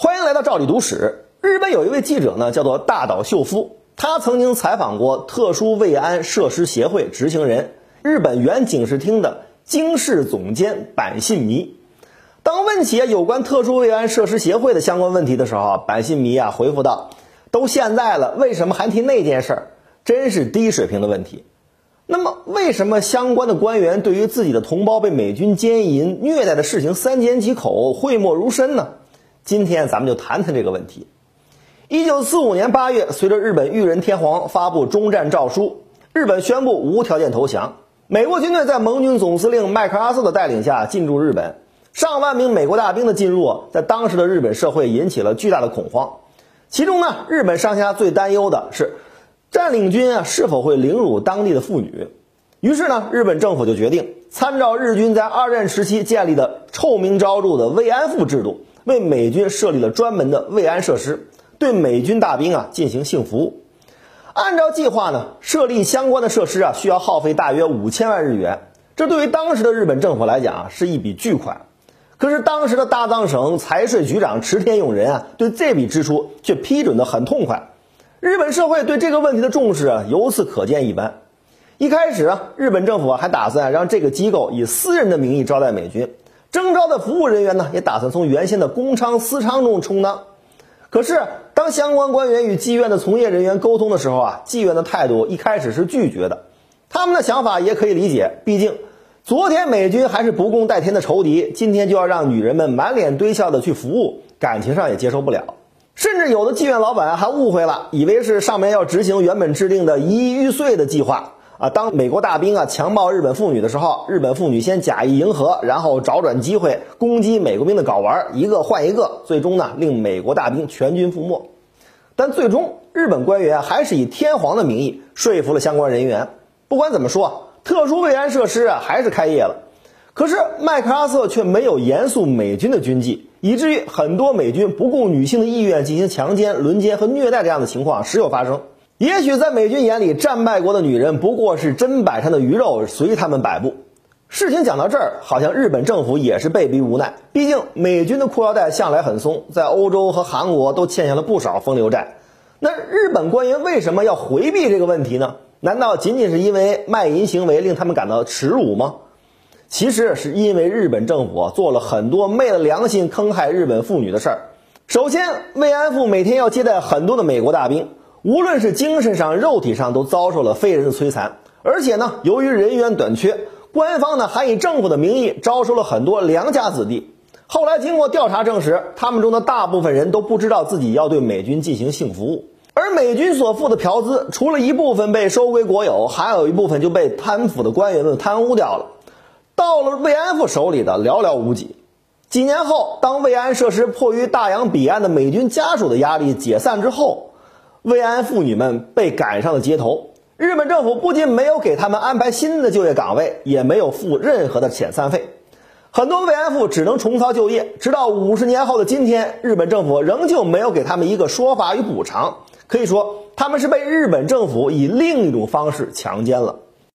欢迎来到赵理读史。日本有一位记者呢，叫做大岛秀夫，他曾经采访过特殊慰安设施协会执行人、日本原警视厅的经事总监板信弥。当问起有关特殊慰安设施协会的相关问题的时候，板信弥啊回复道：“都现在了，为什么还提那件事儿？真是低水平的问题。”那么，为什么相关的官员对于自己的同胞被美军奸淫虐待的事情三缄其口、讳莫如深呢？今天咱们就谈谈这个问题。一九四五年八月，随着日本裕仁天皇发布终战诏书，日本宣布无条件投降。美国军队在盟军总司令麦克阿瑟的带领下进驻日本，上万名美国大兵的进入，在当时的日本社会引起了巨大的恐慌。其中呢，日本上下最担忧的是占领军啊是否会凌辱当地的妇女。于是呢，日本政府就决定参照日军在二战时期建立的臭名昭著的慰安妇制度。为美军设立了专门的慰安设施，对美军大兵啊进行性服务。按照计划呢，设立相关的设施啊需要耗费大约五千万日元，这对于当时的日本政府来讲啊是一笔巨款。可是当时的大藏省财税局长池田勇人啊对这笔支出却批准的很痛快。日本社会对这个问题的重视啊由此可见一斑。一开始啊，日本政府还打算让这个机构以私人的名义招待美军。征召的服务人员呢，也打算从原先的公娼私娼中充当。可是，当相关官员与妓院的从业人员沟通的时候啊，妓院的态度一开始是拒绝的。他们的想法也可以理解，毕竟昨天美军还是不共戴天的仇敌，今天就要让女人们满脸堆笑的去服务，感情上也接受不了。甚至有的妓院老板还误会了，以为是上面要执行原本制定的一亿玉碎的计划。啊，当美国大兵啊强暴日本妇女的时候，日本妇女先假意迎合，然后找准机会攻击美国兵的睾丸，一个换一个，最终呢令美国大兵全军覆没。但最终，日本官员还是以天皇的名义说服了相关人员。不管怎么说，特殊慰安设施啊还是开业了。可是麦克阿瑟却没有严肃美军的军纪，以至于很多美军不顾女性的意愿进行强奸、轮奸和虐待这样的情况时有发生。也许在美军眼里，战败国的女人不过是砧板上的鱼肉，随他们摆布。事情讲到这儿，好像日本政府也是被逼无奈。毕竟美军的裤腰带向来很松，在欧洲和韩国都欠下了不少风流债。那日本官员为什么要回避这个问题呢？难道仅仅是因为卖淫行为令他们感到耻辱吗？其实是因为日本政府做了很多昧了良心坑害日本妇女的事儿。首先，慰安妇每天要接待很多的美国大兵。无论是精神上、肉体上，都遭受了非人的摧残。而且呢，由于人员短缺，官方呢还以政府的名义招收了很多良家子弟。后来经过调查证实，他们中的大部分人都不知道自己要对美军进行性服务，而美军所付的嫖资，除了一部分被收归国有，还有一部分就被贪腐的官员们贪污掉了。到了慰安妇手里的寥寥无几。几年后，当慰安设施迫于大洋彼岸的美军家属的压力解散之后。慰安妇女们被赶上了街头，日本政府不仅没有给他们安排新的就业岗位，也没有付任何的遣散费，很多慰安妇只能重操旧业。直到五十年后的今天，日本政府仍旧没有给他们一个说法与补偿，可以说他们是被日本政府以另一种方式强奸了。